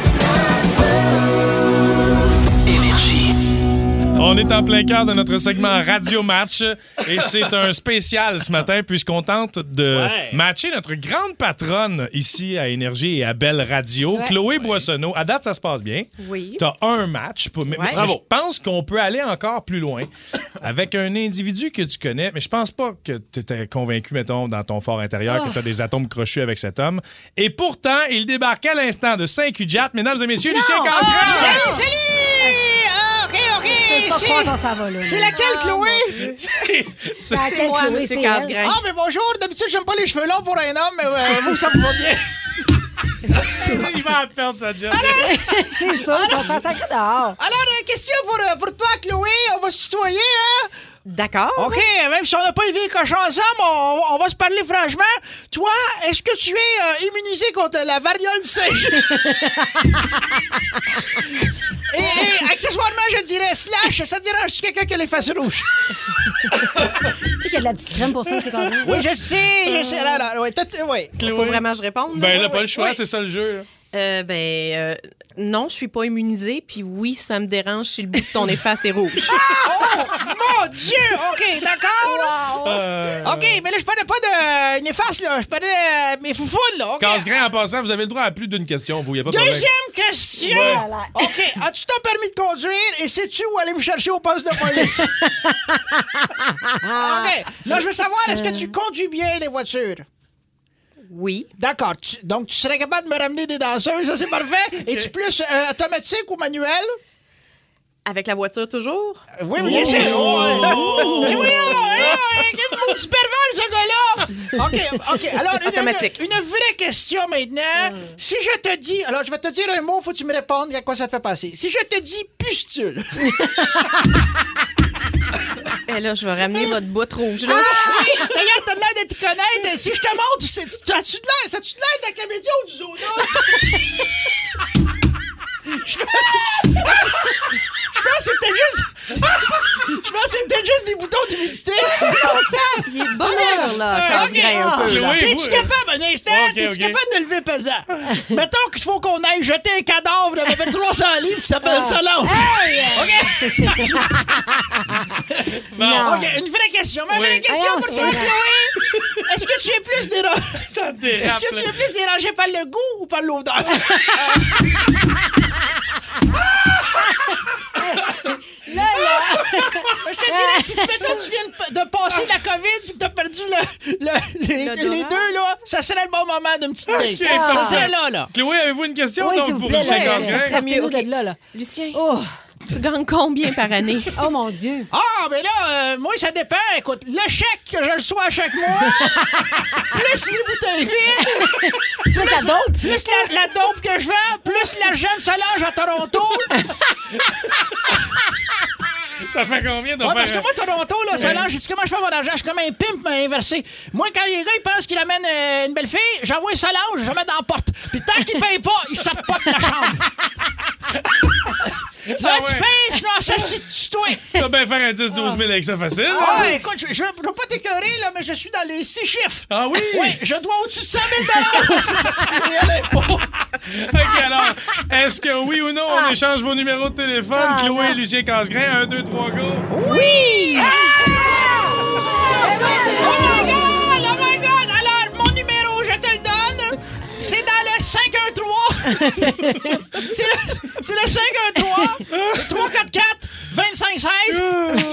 B: On est en plein cœur de notre segment Radio Match et c'est un spécial ce matin puisqu'on tente de
L: Ouais.
B: matcher notre grande patronne ici à Énergie et à Belle Radio,
F: Ouais.
B: Chloé Boissonneau. À date, ça se passe bien.
N: Oui.
B: T'as un match, pour- mais, je pense qu'on peut aller encore plus loin avec un individu que tu connais, mais je pense pas que tu étais convaincu, mettons, dans ton fort intérieur que tu as des atomes crochus avec cet homme. Et pourtant, il débarque à l'instant de Saint-Cujat, mesdames et messieurs, Lucien Casgrain!
M: Salut! Ah, OK, OK.
F: Je peux pas
M: c'est-
F: croire qu'on s'en va, là.
M: C'est laquelle, Chloé?
B: C'est-
F: quel
N: moi,
F: Chloé, c'est
N: Casgrain.
M: Ah, mais bonjour. D'habitude, j'aime pas les cheveux longs pour un homme, mais euh, vous, ça vous va bien. [LAUGHS]
B: il va perdre sa job. [LAUGHS]
F: C'est ça, tu vas faire ça que dehors.
M: Alors, euh, question pour, euh, pour toi, Chloé. On va se tutoyer, hein?
N: D'accord.
M: OK, même si on n'a pas élevé les cochons ensemble, on, on va se parler franchement. Toi, est-ce que tu es euh, immunisé contre la variole du singe? [LAUGHS] et, et accessoirement, je dirais slash, ça dérange quelqu'un qui a les faces rouges?
F: Tu sais qu'il y a de la petite crème pour ça, c'est quand même.
M: Oui, je sais, je sais. Alors, alors, ouais, toi, tu- ouais.
N: Il faut vraiment que je réponde?
B: Ben,
N: là?
B: elle a pas le choix, c'est ça le jeu. là.
N: Euh, ben, euh, non, je suis pas immunisée. Puis oui, ça me dérange si le bout de ton efface est rouge. [LAUGHS]
M: Oh, mon Dieu! OK, d'accord.
B: Euh,
M: OK, mais là, je parlais pas de néfaste, là. Je parlais de mes foufounes, là. OK?
B: Casse-grain, en passant, vous avez le droit à plus d'une question, vous. Y a pas de problème.
M: Deuxième question.
B: Ouais.
M: OK, as-tu ton permis de conduire et sais-tu où aller me chercher au poste de police? [LAUGHS] OK. Là, je veux savoir, est-ce que tu conduis bien les voitures?
N: Oui.
M: D'accord. Donc, tu serais capable de me ramener des danseuses, ça, c'est parfait. [LAUGHS] Es-tu plus euh, automatique ou manuel?
N: Avec la voiture toujours?
L: Oui, oui, c'est. Oh, oh, oui, oui, quel pervers, ce gars-là! [LAUGHS] OK, OK. Alors, une,
N: Automatique.
L: une- une vraie question maintenant. Si je te dis. Alors, je vais te dire un mot, faut que tu me répondes à quoi ça te fait passer. Si je te dis pustule. [LAUGHS]
N: Et là, je vais ramener votre boîte rouge. Là.
L: Oui, d'ailleurs, t'as l'air de te connaître. Si je te montre, c'est- tu as-tu de l'air? Ça-tu de l'air de la comédie ou du zoonos? [LAUGHS] Je pense que. Je pense que c'est peut-être juste. [LAUGHS] Je pense que c'est peut-être juste des boutons d'humidité. [LAUGHS]
N: Il est heure, là, quand
L: Ok.
N: il graille un peu. là.
L: T'es-tu capable, un instant?
B: Ok,
L: T'es-tu
B: ok.
L: capable de lever pesant? Mettons qu'il faut qu'on aille jeter un cadavre de peu 300 livres qui s'appelle Solange. OK? [LAUGHS]
B: Bon.
L: OK, une vraie question. Ma
B: Oui.
L: vraie question
M: Voyons,
L: pour
M: c'est
L: toi,
M: vrai.
L: Chloé. Est-ce que tu es plus dérangé?
B: Ça dérape,
L: Est-ce que tu
B: là.
L: es plus dérangé par le goût ou par l'odeur? Je te dirais, si mettons, tu viens de, de passer la COVID puis que t'as perdu le, le- les,
N: L'odorat.
L: les deux, là, ça serait le bon moment d'une petite date.
B: Ok,
L: ça
B: parfait.
L: serait là, là.
B: Chloé, avez-vous une question
M: Oui,
B: donc,
M: s'il vous
B: pour
M: plaît,
B: Lucien
M: là, ça serait mieux
N: Ok.
M: de là, là.
N: Lucien,
M: Oh,
N: tu gagnes combien par année? [LAUGHS]
M: oh mon Dieu.
L: Ah, ben là, euh, moi, ça dépend. Écoute, le chèque que je reçois à chaque mois, [LAUGHS] plus les bouteilles vides,
M: Plus la dope.
L: plus la, la dope que je vends, plus l'argent de Solange à Toronto. [LAUGHS]
B: Ça fait combien de
L: Ouais, parce que moi, Toronto, là, Solange, c'est comment je fais mon argent? Je suis comme un pimp mais inversé. Moi, quand les gars, ils pensent qu'ils amènent euh, une belle fille, j'envoie Solange, je la mets dans la porte. Puis tant qu'ils payent pas, ils sortent pas de la chambre. Là,
B: Ah
L: tu
B: ouais.
L: ça, c'est toi. [LAUGHS]
B: Tu vas bien faire un 10-12 000 avec ça facile.
L: Ah, écoute, je, je, veux pas t'écœurer, là, mais je suis dans les six chiffres.
B: Ah oui?
L: Oui, je dois au-dessus de 100 000 fiscaux et à l'impôt.
B: OK, alors, est-ce que oui ou non, on échange vos numéros de téléphone?
M: Ah,
B: Chloé Lucien Casgrain, 1, 2, 3, go!
L: Oui! C'est le, le 513. Le 344 2516.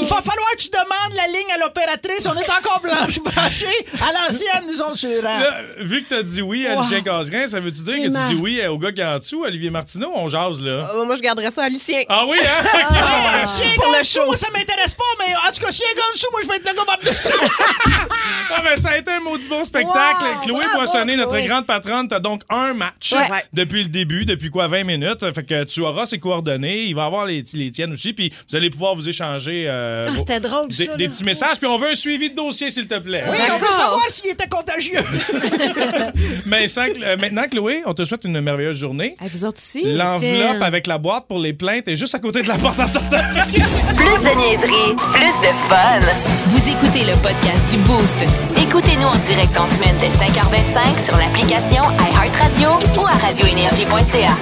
L: Il va falloir que tu demandes la ligne à l'opératrice. On est encore blanche, [LAUGHS] branchés à l'ancienne, nous autres, sur.
B: Là, vu que t'as dit oui à
M: Wow.
B: Lucien Casgrain, ça veut-tu dire que
M: Vraiment.
B: tu dis oui au gars qui est en dessous, Olivier Martineau? On jase, là.
N: Euh, moi, je garderais ça à Lucien.
B: Ah oui, hein? [LAUGHS]
L: Ah,
N: Pour le
L: dessous,
N: show.
L: moi, ça m'intéresse pas, mais en tout cas, si elle gagne dessous, moi, je vais être le gars par-dessus. [LAUGHS]
B: Ah, ben, ça a été un maudit bon spectacle.
M: Wow,
B: Chloé
M: bravo,
B: Poissonné, notre
M: Chloé.
B: grande patronne, t'as donc un match
N: Ouais.
B: depuis le début, depuis quoi, 20 minutes. Fait que tu auras ses coordonnées, il va avoir les, les tiennes aussi, puis vous allez pouvoir vous échanger euh,
F: Ah, c'était drôle,
B: des,
F: ça,
B: des
F: là.
B: petits messages, puis on veut un suivi de dossier, s'il te plaît.
L: Oui, on veut savoir s'il était contagieux. [LAUGHS]
B: Mais sans- euh, maintenant, Chloé, on te souhaite une merveilleuse journée.
N: Hey, vous autres aussi?
B: L'enveloppe avec la boîte pour les plaintes est juste à côté de la porte en sortant.
T: Plus de niaiserie, plus de fun. Vous écoutez le podcast du Boost. Écoutez-nous en direct en semaine dès 5h25 sur l'application iHeartRadio ou à radioénergie.ca.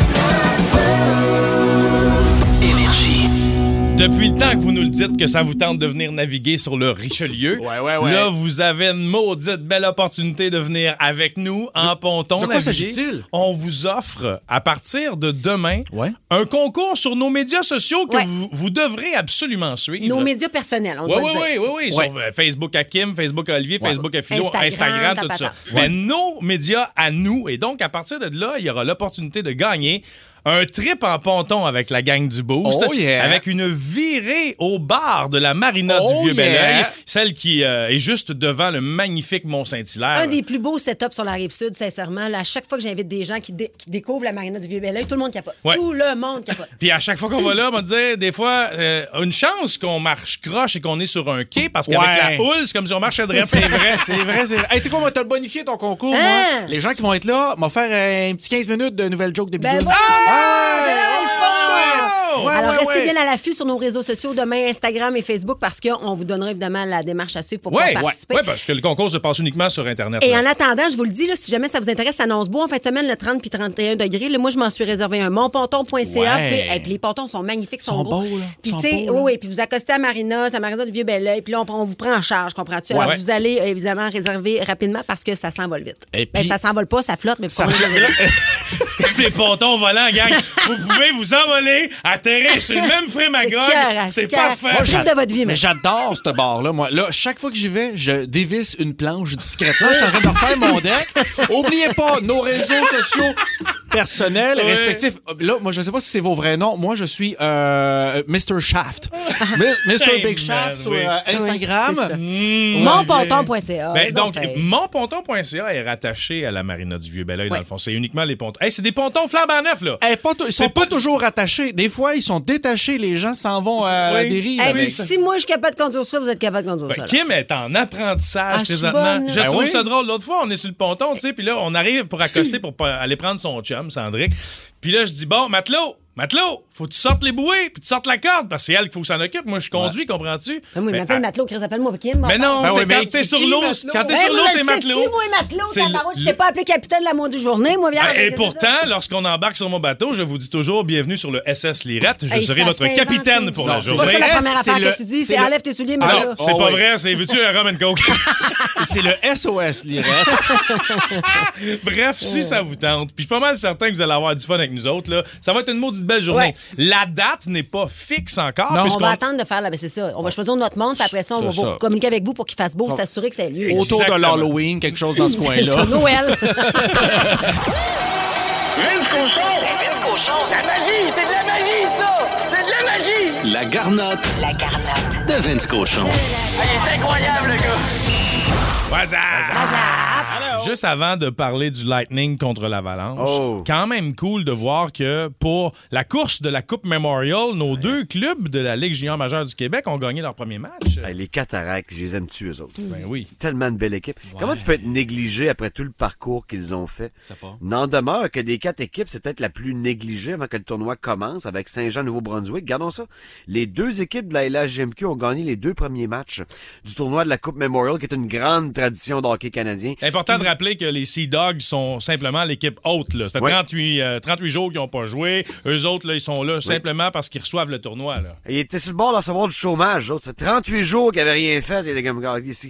B: Depuis le temps que vous nous le dites que ça vous tente de venir naviguer sur le Richelieu,
C: Ouais, ouais, ouais.
B: là, vous avez une maudite belle opportunité de venir avec nous en ponton
C: de quoi
B: naviguer.
C: s'agit-il?
B: On vous offre, à partir de demain,
C: Ouais.
B: un concours sur nos médias sociaux que
F: Ouais.
B: vous, vous devrez absolument suivre.
F: Nos médias personnels, on
B: Oui,
F: doit
B: oui,
F: dire.
B: oui, oui, oui. Sur euh, Facebook à Kim, Facebook à Olivier, Facebook à Philo,
F: Instagram,
B: Instagram, tout ça. Mais nos médias à nous. Et donc, à partir de là, il y aura l'opportunité de gagner un trip en ponton avec la gang du Boost.
C: Oh, yeah.
B: Avec une virée au bar de la Marina
C: Oh,
B: du Vieux-Belleuil.
C: yeah.
B: Celle qui euh, est juste devant le magnifique Mont-Saint-Hilaire.
F: Un des plus beaux setups sur la rive sud, sincèrement. Là, à chaque fois que j'invite des gens qui, dé- qui découvrent la marina du Vieux-Belleuil, tout le monde capote.
B: Ouais.
F: Tout le monde capote.
B: Puis à chaque fois qu'on va là, on va dire, des fois, euh, une chance qu'on marche croche et qu'on est sur un quai, parce qu'avec
C: Ouais.
B: la houle, c'est comme si on marchait de [LAUGHS]
C: C'est vrai, c'est vrai, c'est vrai. Hey, tu sais quoi, moi, t'as le bonifié ton concours,
F: Hein?
C: moi. Les gens qui vont être là m'ont faire un petit 15 minutes de nouvelles jokes de bisous.
F: Ben voilà!
C: Ah! Ouais,
F: Alors,
C: ouais,
F: restez
C: ouais.
F: bien à l'affût sur nos réseaux sociaux, demain, Instagram et Facebook, parce qu'on vous donnera évidemment la démarche à suivre pour
B: Oui,
F: pouvoir participer.
B: parce que le concours se passe uniquement sur Internet.
F: Et
B: là.
F: en attendant, je vous le dis, là, si jamais ça vous intéresse, ça annonce beau en fin de semaine, le 30 puis 31 degrés. Là, moi, je m'en suis réservé un monponton.ca.
C: Ouais.
F: Puis, les pontons sont magnifiques, sont,
C: Sont beaux.
F: Puis, tu sais, oui, oui, puis vous accostez à Marina, à Marina du Vieux-Belleuil, puis là, on, on vous prend en charge, comprends-tu?
B: Ouais.
F: Alors, vous allez euh, évidemment réserver rapidement parce que ça s'envole vite.
C: Et
F: Ben,
C: puis-
F: ça s'envole pas, ça flotte, mais
B: Ça
F: pour [LAUGHS]
B: fait- Des pontons volants, gang. vous pouvez vous envoler, atterrir serrés sur le même [LAUGHS] à C'est parfait.
F: Moi, de votre vie,
L: mais j'adore ce bar-là, moi. Là, chaque fois que j'y vais, je dévisse une planche discrètement. Je suis en train de refaire mon deck. Oubliez pas, nos réseaux sociaux personnels,
B: Ouais.
L: respectifs. Là, moi, je sais pas si c'est vos vrais noms. Moi, je suis euh, Mr. Shaft. Mr. Big Shaft sur euh, Instagram.
F: Oui, c'est.
B: Mmh.
F: Monponton.ca.
B: Ben, donc, monponton.ca est rattaché à la marina du Vieux-Belleuil, dans
F: Ouais.
B: le fond. C'est uniquement les pontons. Hey, c'est des pontons flambant neufs, là.
L: Pas ils sont pas toujours attachés. Des fois, ils sont détachés. Les gens s'en vont à la
B: Oui.
L: dérive.
F: Hey,
L: avec
F: puis
L: ça.
F: si moi, je suis capable de conduire ça, vous êtes capable de conduire
B: Ben,
F: ça. là.
B: Kim est en apprentissage
F: Ah, je suis
B: présentement.
F: bonne.
B: Je
L: Ben
B: trouve
L: oui.
B: ça drôle. L'autre fois, on est sur le ponton, tu sais, puis là, on arrive pour accoster pour aller prendre son chum, Sandrick. Puis là, je dis, bon, matelot, matelot, faut que tu sortes les bouées, puis tu sortes la corde, parce que c'est elle qu'il faut que s'en occupe. Moi, je conduis, comprends-tu?
F: Ah, oui, mais
B: Mais,
F: appelle
B: ah,
F: matelot, Chris, appelle-moi Kim.
B: mais non,
L: Ben oui, mais
B: quand t'es
L: qui-
B: sur l'eau, quand t'es
F: Ben,
B: sur l'eau,
F: moi,
B: t'es matelot.
F: moi, matelot,
B: C'est
F: tabarouette, je t'ai pas appelé capitaine de la maudite journée, moi.
B: Ah, Et pourtant, lorsqu'on embarque sur mon bateau, je vous dis toujours bienvenue sur le SS Lirette. Je
F: Hey,
B: serai votre capitaine pour la
L: c'est
F: C'est
B: journée.
F: pas la première
L: c'est
F: affaire
L: le-
F: que tu dis,
L: c'est
F: c'est
L: le-
F: enlève tes souliers,
B: Ah, c'est
L: Oh,
B: pas vrai, c'est veux-tu un rum and coke? [LAUGHS]
L: C'est le SOS, Lirette. [LAUGHS]
B: Bref, si ça vous tente, puis je suis pas mal certain que vous allez avoir du fun avec nous autres, là, ça va être une maudite belle journée.
F: Ouais.
B: La date n'est pas fixe encore.
L: Non.
F: On va attendre de faire là, ben c'est ça. On va choisir notre monde, puis après ça, on va
L: C'est ça.
F: communiquer avec vous pour qu'il fasse beau, s'assurer que ça ait lieu.
L: Autour de l'Halloween, quelque chose dans ce [LAUGHS]
F: Sur
L: coin-là.
F: Noël. [LAUGHS]
J: Vince Cochon! Vince Cochon! La magie! C'est de la magie, ça! C'est de la magie!
U: La garnotte
T: La garnotte.
U: de Vince Cochon.
J: Il est incroyable, le gars!
B: What's up? Juste avant de parler du Lightning contre l'Avalanche,
V: Oh.
B: quand même cool de voir que pour la course de la Coupe Memorial, nos deux clubs de la Ligue junior majeure du Québec ont gagné leur premier match.
V: Hey, les cataractes, je les aime tuer, eux autres?
B: Ben oui.
V: Tellement de belle équipe. Comment tu peux être négligé après tout le parcours qu'ils ont fait?
L: Ça part.
V: N'en demeure que des quatre équipes, c'est peut-être la plus négligée avant que le tournoi commence avec Saint-Jean-Nouveau-Brunswick. Gardons ça. Les deux équipes de la LHGMQ ont gagné les deux premiers matchs du tournoi de la Coupe Memorial, qui est une grande tradition de hockey canadien.
B: Important de rappeler que les Sea Dogs sont simplement l'équipe haute. Là. Ça fait
V: Ouais.
B: 38, euh, 38 jours qu'ils n'ont pas joué. Eux autres, là, ils sont là simplement parce qu'ils reçoivent le tournoi. Là.
V: Il était sur le bord de recevoir du chômage. là. Ça fait 38 jours qu'ils n'avaient rien fait.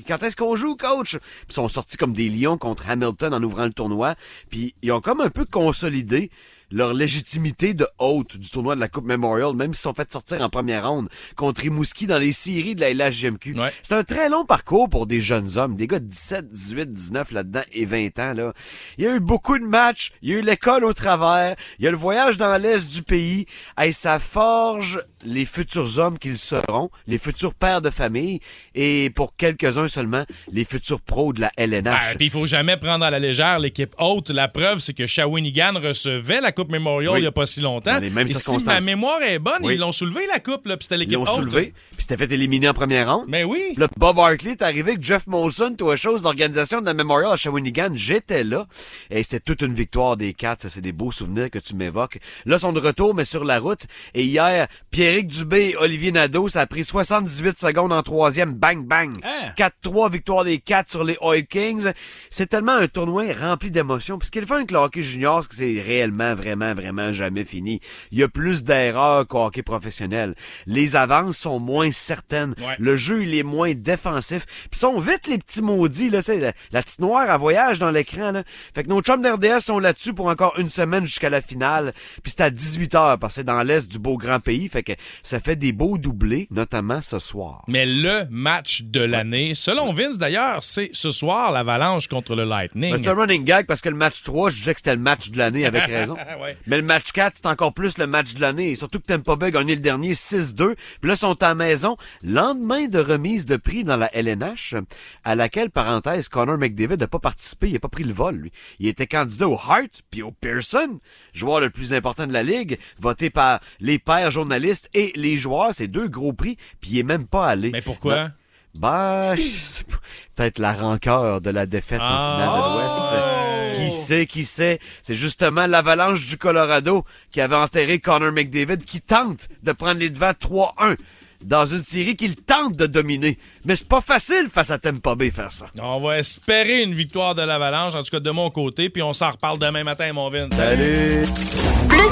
V: Quand est-ce qu'on joue, coach? Puis ils sont sortis comme des lions contre Hamilton en ouvrant le tournoi. Puis ils ont comme un peu consolidé leur légitimité de hôte du tournoi de la Coupe Memorial, même s'ils sont fait sortir en première ronde contre Rimouski dans les séries de la LHGMQ. C'est un très long parcours pour des jeunes hommes, des gars de 17, 18, 19 là-dedans et 20 ans. Là. Il y a eu beaucoup de matchs, il y a eu l'école au travers, il y a le voyage dans l'est du pays. et ça forge les futurs hommes qu'ils seront, les futurs pères de famille et pour quelques-uns seulement, les futurs pros de la LNH.
B: Ah, Puis il faut jamais prendre à la légère l'équipe haute. La preuve, c'est que Shawinigan recevait la Coupe Memorial
V: Oui.
B: il n'y a pas si longtemps.
V: Dans les mêmes
B: Et si ma mémoire est bonne,
V: Oui.
B: ils l'ont soulevé la Coupe, là, puis c'était
V: Ils
B: l'équipe
V: l'ont
B: haute.
V: soulevé, puis c'était fait éliminer en première ronde.
B: Mais oui.
V: Puis là, Bob Hartley est arrivé avec Jeff Molson, toi chose, l'organisation de la Memorial à Shawinigan. J'étais là. Et c'était toute une victoire des quatre. Ça, c'est des beaux souvenirs que tu m'évoques. Là, sont de retour, mais sur la route. Et hier, Pierrick Dubé et Olivier Nadeau, ça a pris 78 secondes en troisième. Bang, bang. 4-3, victoire des quatre sur les Oil Kings. C'est tellement un tournoi rempli d'émotions. Puis ce qui est le fun avec le hockey junior, c'est que c'est réellement, vraiment, vraiment jamais fini. Il y a plus d'erreurs qu'au hockey professionnel. Les avances sont moins certaines.
B: Ouais.
V: Le jeu, il est moins défensif. Puis sont vite les petits maudits, là. C'est la, la petite noire à voyage dans l'écran, là. Fait que nos chums d'RDS sont là-dessus pour encore une semaine jusqu'à la finale. Puis c'est à 18 heures parce que c'est dans l'est du beau grand pays. Fait que ça fait des beaux doublés, notamment ce soir.
B: Mais le match de l'année, selon Vince d'ailleurs, c'est ce soir l'Avalanche contre le Lightning.
V: Ben, c'est un running gag parce que le match 3, je disais que c'était le match de l'année avec raison. [LAUGHS]
B: Ouais.
V: Mais le match 4, c'est encore plus le match de l'année. Surtout que Tampa Bay a gagné le dernier 6-2. Puis là, ils sont à la maison. Lendemain de remise de prix dans la LNH, à laquelle, parenthèse, Connor McDavid n'a pas participé. Il n'a pas pris le vol, lui. Il était candidat au Hart puis au Pearson, joueur le plus important de la Ligue, voté par les pairs journalistes et les joueurs. C'est deux gros prix, puis il est même pas allé.
B: Mais pourquoi?
V: Ben, c'est p- peut-être la rancœur de la défaite en
B: Ah.
V: finale de l'Ouest. Qui sait, qui sait? C'est justement l'avalanche du Colorado qui avait enterré Connor McDavid qui tente de prendre les devants 3-1 dans une série qu'il tente de dominer. Mais c'est pas facile face à Tampa Bay faire ça.
B: On va espérer une victoire de l'Avalanche, en tout cas de mon côté, puis on s'en reparle demain matin, mon Vince.
V: Salut!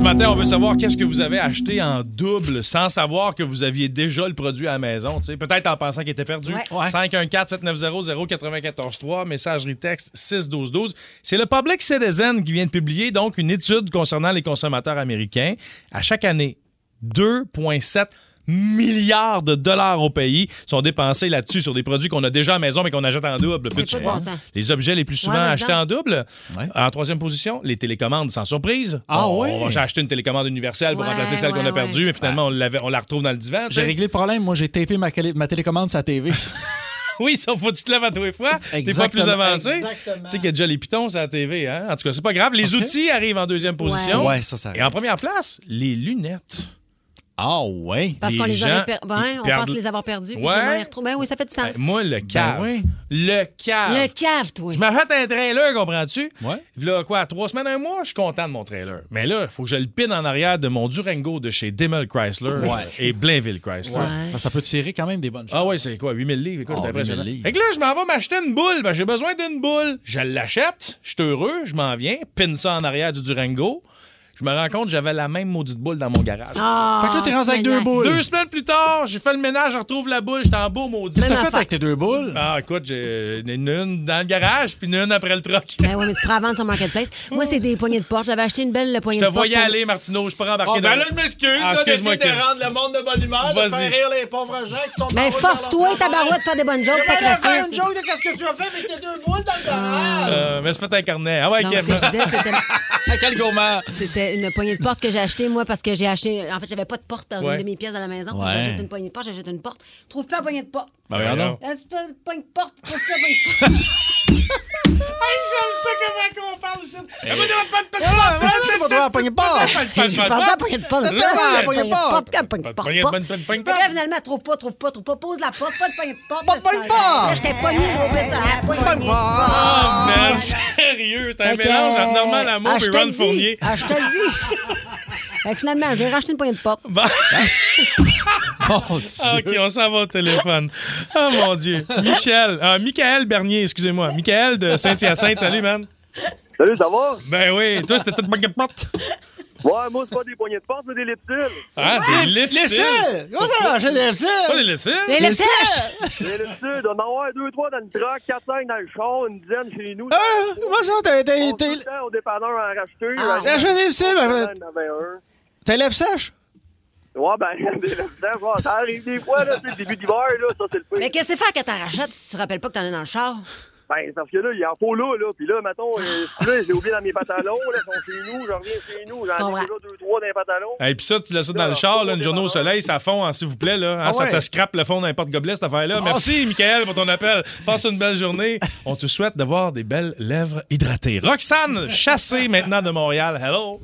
B: Ce matin, on veut savoir qu'est-ce que vous avez acheté en double sans savoir que vous aviez déjà le produit à la maison. tu sais. Peut-être en pensant qu'il était perdu.
C: Ouais. Ouais.
B: 514-790-0943, messagerie texte 61212. C'est le Public Citizen qui vient de publier donc une étude concernant les consommateurs américains. À chaque année, 2,7 milliards de dollars au pays sont dépensés là-dessus sur des produits qu'on a déjà à la maison mais qu'on achète en double.
C: Bon.
B: Les objets les plus souvent
C: Ouais,
B: achetés en double? En troisième position, les télécommandes, sans surprise.
L: Ah
B: On-
L: ouais?
B: On va acheter une télécommande universelle pour
L: Ouais,
B: remplacer celle qu'on a perdue,
L: ouais.
B: mais finalement, on, la retrouve dans le divan.
L: J'ai réglé le problème. Moi, j'ai tapé ma, télécommande sur la TV. [LAUGHS]
B: Oui, sauf faut que tu te lèves à tous les fois. T'es pas plus avancé.
L: exactement.
B: Tu sais qu'il y a déjà les pitons sur la TV. Hein? En tout cas, c'est pas grave. Les outils arrivent en deuxième position.
L: Ouais, ça, ça
B: Et en première place, les lunettes.
L: Ah ouais.
F: Parce qu'on les
B: gens,
F: aurait per- ben, on pense les avoir perdus. Puis
B: Ouais.
F: les retrouve. Ben oui, ça fait du sens.
B: Ben, moi, le cave.
L: oui.
B: Le cave.
F: Le cave, toi.
B: Je m'achète un trailer, comprends-tu?
L: Ouais.
B: Là, quoi, trois semaines, un mois, je suis content de mon trailer. Mais là, il faut que je le pine en arrière de mon Durango de chez Dimmel Chrysler
L: Ouais.
B: et Blainville Chrysler.
L: Ouais. Ça peut tirer quand même des bonnes choses.
B: Ah ouais, c'est quoi, 8000 livres? Écoute,
L: Ah,
B: c'est impressionnant.
L: 8000 livres.
B: Fait que là, je m'en vais m'acheter une boule. Ben, j'ai besoin d'une boule. Je l'achète, je suis heureux, je m'en viens, pine ça en arrière du Durango. Je me rends compte que j'avais la même maudite boule dans mon garage.
F: Ah,
L: Fait que là, t'es rendu avec deux boules.
B: Deux semaines plus tard, j'ai fait le ménage, je retrouve la boule, j'étais en beau maudit.
L: Qu'est-ce que t'as fait avec tes deux boules?
B: Ah, écoute, j'ai une, une dans le garage, puis une après le truck.
F: Ben oui, mais tu pourras vendre sur Marketplace. Moi, c'est des poignées de porte. J'avais acheté une belle poignée
B: Je te
F: de porte.
B: voyais
F: pour-
B: aller, Martineau, je peux pas embarquer
L: Oh, ben
B: dans-
L: là, je m'excuse
B: Ah,
L: d'essayer de rendre le monde de bonne humeur, de
B: Vas-y.
L: faire rire les pauvres gens qui sont
F: Ben, force-toi,
L: travail.
F: tabarouette, de faire des bonnes jokes,
L: Je
F: sacrifice.
L: une joke de qu'est-ce que tu as fait avec tes deux boules dans le garage.
B: Euh, mais c'est fait un carnet. Ah ouais,
F: je. [LAUGHS]
L: Ah, Quel gourmand.
F: C'était une poignée de porte que j'ai achetée, moi, parce que j'ai acheté. En fait, j'avais pas de porte dans
B: Ouais.
F: une de mes pièces à la maison.
L: Ouais.
F: J'achète une poignée de porte, j'achète une porte. Trouve pas la poignée de porte.
B: Ben,
F: pas une poignée de porte, trouve pas la poignée de porte. [LAUGHS]
B: J'aime ça comment on parle ici. Eh,
L: Ah, porte.
F: là, finalement, trouve pas, trouve pas, trouve pas. Pose la porte, pas de porte.
L: Pas de poignée de porte.
F: Là, j'étais hein.
B: Ah, man, sérieux, c'est un mélange
F: euh,
B: entre Normand Lamour
F: ah,
B: et Ron. Fournier.
F: Ah, je te le dis. Finalement, j'ai racheté une poignée de porte.
L: Oh, [LAUGHS]
B: Ah, OK, on s'en va au téléphone. Oh mon Dieu. Michel, ah, Michael Bernier, excusez-moi. Michael de Saint-Hyacinthe, salut, man.
O: Salut, ça va?
B: Ben oui, toi, c'était toute poignée de porte.
O: Ouais, moi, c'est pas des poignées de porte, c'est des lipsiles.
B: Ah, des lipsiles.
L: Lipsiles. Comment ça, j'ai des lipsiles?
B: Pas des lipsiles?
F: Les lèvres sèches.
O: Des lipsiles, on en a avoir deux, trois dans le truck, quatre, cinq dans le char, une dizaine chez nous.
L: Ah, moi, ça, t'as t'as-
O: On
L: t'as-
O: temps au dépanneur à en racheter.
F: Ah,
L: J'ai acheté des lipsiles, mais-
O: Il y en avait un.
L: Tes lèvres sèches?
O: Ouais, ben, [LAUGHS] ça arrive des fois, là, c'est le début d'hiver, là, ça, c'est le pire.
F: Mais qu'est-ce que c'est faire que t'en rachètes si tu te rappelles pas que t'en es dans le char?
O: Ben, c'est parce que là, il y a un pot là, là, pis là, mettons, euh, là, j'ai oublié dans mes pantalons, là, ils sont chez nous, je reviens chez nous, j'en ai déjà deux, trois dans les pantalons.
B: Et puis ça, tu laisses ça dans le char, là, une journée au soleil, ça fond, hein, s'il vous plaît. Là, hein,
L: Ah
B: Ça te scrape le fond d'un porte-gobelet, cette affaire-là. Merci, Michael, pour ton appel. Passe une belle journée. On te souhaite d'avoir des belles lèvres hydratées. Roxane, chassée maintenant de Montréal. Hello.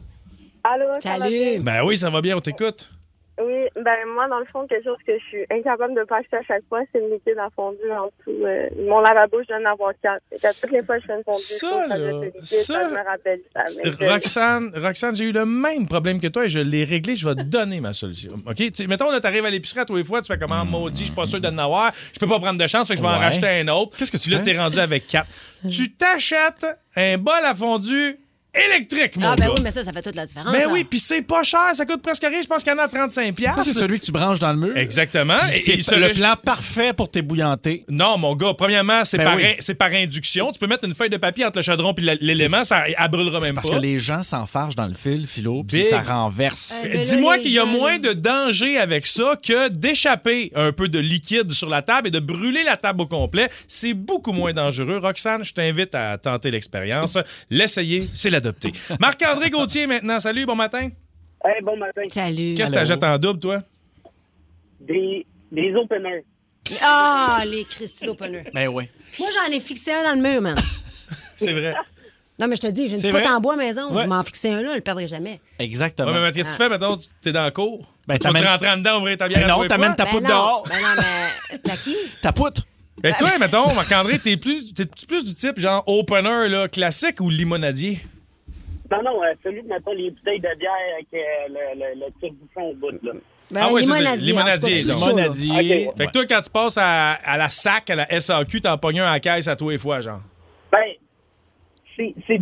W: Allô, ça va bien?
F: Salut.
B: Ben oui, ça va bien, on t'écoute.
W: Oui, ben moi, dans le fond, quelque chose que je suis incapable de pas acheter à chaque fois, c'est une liquide à fondu en dessous. Euh, mon lavabo, je dois en avoir quatre. Et à toutes les fois que je fais une fondue,
B: Ça, là,
W: le liquide,
B: ça-
W: je me rappelle ça.
B: Roxane, Roxane, j'ai eu le même problème que toi et je l'ai réglé. Je vais te donner ma solution. OK? Tu sais, mettons, là, t'arrives à l'épicerie à tous les fois, tu fais comment, maudit, je suis pas sûr de n'avoir. Je peux pas prendre de chance, fait que je vais en racheter un autre.
L: Qu'est-ce que tu
B: là, t'es rendu avec quatre. tu t'achètes un bol à fondu électrique, mon
F: Ah, ben
B: gars.
F: oui, mais ça, ça fait toute la différence.
B: Ben
F: là.
B: oui, puis c'est pas cher, ça coûte presque rien. Je pense qu'il y en a à 35
L: Ça, c'est celui que tu branches dans le mur.
B: Exactement. Et-
L: C'est le plan parfait pour tes bouillantés.
B: Non, mon gars, premièrement, c'est
L: Ben
B: par,
L: oui.
B: in- c'est par induction. Tu peux mettre une feuille de papier entre le chaudron et l'élément, ça elle brûlera
L: C'est
B: même
L: parce
B: pas.
L: que les gens s'enfargent dans le fil, Philo, puis
B: Big.
L: ça renverse.
F: Euh, mais là,
B: Dis-moi
F: les
B: qu'il y a
F: gens,
B: moins
F: là-
B: de danger avec ça que d'échapper un peu de liquide sur la table et de brûler la table au complet. C'est beaucoup moins dangereux. Roxane, je t'invite à tenter l'expérience. L'essayer, c'est Marc-André Gauthier maintenant. Salut, bon matin.
W: Hey, bon matin.
F: Salut.
B: Qu'est-ce que t'achètes en double, toi?
W: Des, des openers.
F: Ah, les Christine Opener.
L: Ben oui.
F: Moi, j'en ai fixé un dans le mur, man. [LAUGHS]
B: C'est vrai.
F: Non, mais je te dis, j'ai une pote en bois maison.
B: Ouais.
F: Je m'en fixais un là, je le perdrai jamais.
L: Exactement.
B: Ouais, mais qu'est-ce que tu fais, mettons, tu- t'es dans le cours?
L: Ben,
B: tu rentrer en dedans, ouvrir ta bière
L: Ben
B: à
L: non, t'amènes ta poudre
F: ben
L: dehors.
F: Non, ben non, mais. T'as qui?
L: Ta poutre.
B: Et toi, mettons, Marc-André, t'es plus, t'es plus du type genre opener là, classique ou limonadier?
W: Non, non, euh, celui de, mettons, les bouteilles de bière avec euh, le, le, le petit bouchon au bout, là.
F: Ben,
B: ah oui, c'est ça,
F: limonadier,
B: limonadier.
F: cas.
L: Limonadier.
B: Fait que toi, quand tu passes à, à la SAC, à la SAQ, t'en pognes un à la caisse à tous les fois, genre.
W: Ben,
X: c'est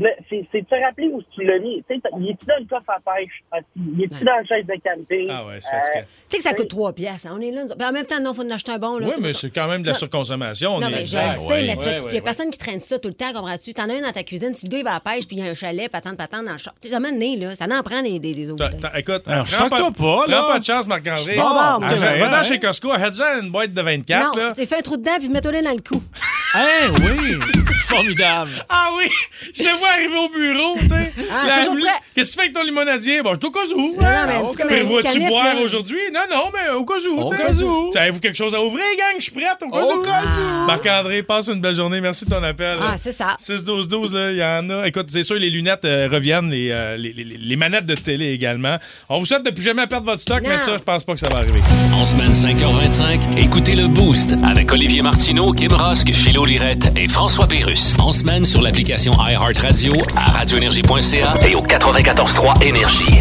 X: c'est de, se rappeler où tu l'as mis. Il est-tu dans le coffre à pêche? aussi? Il est-tu dans la chaise de camping?
B: Ah ouais, c'est
X: Euh.
F: Tu sais que ça coûte 3 piastres. hein, On est là. Puis en même temps, non, il faut en acheter un bon. Là,
B: Oui, mais c'est quand même de la
F: Non.
B: surconsommation. on
F: Non,
B: est
F: mais je le sais,
B: Ouais,
F: mais
B: ouais,
F: il n'y
B: ouais,
F: a personne qui traîne ça tout le temps, comprends-tu? T'en as un dans ta cuisine, si le gars il va à la pêche puis il y a un chalet, patente, patente dans le char. Tu sais, vraiment, né, là, ça en prend des, des, des autres.
B: T'as- t'as- Écoute,
L: choque-toi pas, là.
B: Prends pas de chance, Marc-André.
F: Bon, bon,
B: Ah,
F: bon.
B: je-
L: Ouais,
B: Va dans
L: ouais.
B: chez Costco, achète-en une boîte de 24.
F: non, tu fais un trou dedans puis mets-toi dans le cou.
L: Hein, oui! [LAUGHS] Formidable.
B: Ah oui! Je le vois arriver au bureau, tu sais.
F: Ah,
B: La-
F: toujours prêt.
B: Qu'est-ce que tu fais avec ton limonadier? Bon, je suis au cas où.
F: Non, mais un petit
B: Prévois-tu
F: canif,
B: boire aujourd'hui? Non, non, mais au cas où.
L: Au
B: tu sais.
L: cas où.
B: Avez-vous quelque chose à ouvrir, gang? Je suis prête, au cas
L: Au
B: où.
L: cas où.
B: Marc-André, passe une belle journée. Merci de ton appel.
F: Ah, c'est ça.
B: 6-12-12, là, il y en a. Écoute, c'est sûr, les lunettes euh, reviennent, les, euh, les, les- les manettes de télé également. On vous souhaite de plus jamais perdre votre stock,
F: Non.
B: mais ça, je pense pas que ça va arriver.
A: En semaine 5h25, écoutez le Boost avec Olivier Martineau, Kim Rosk, Philo Lirette et François Pérus. En semaine sur l'application iHeartRadio, à radioénergie.ca et au 94.3 Énergie.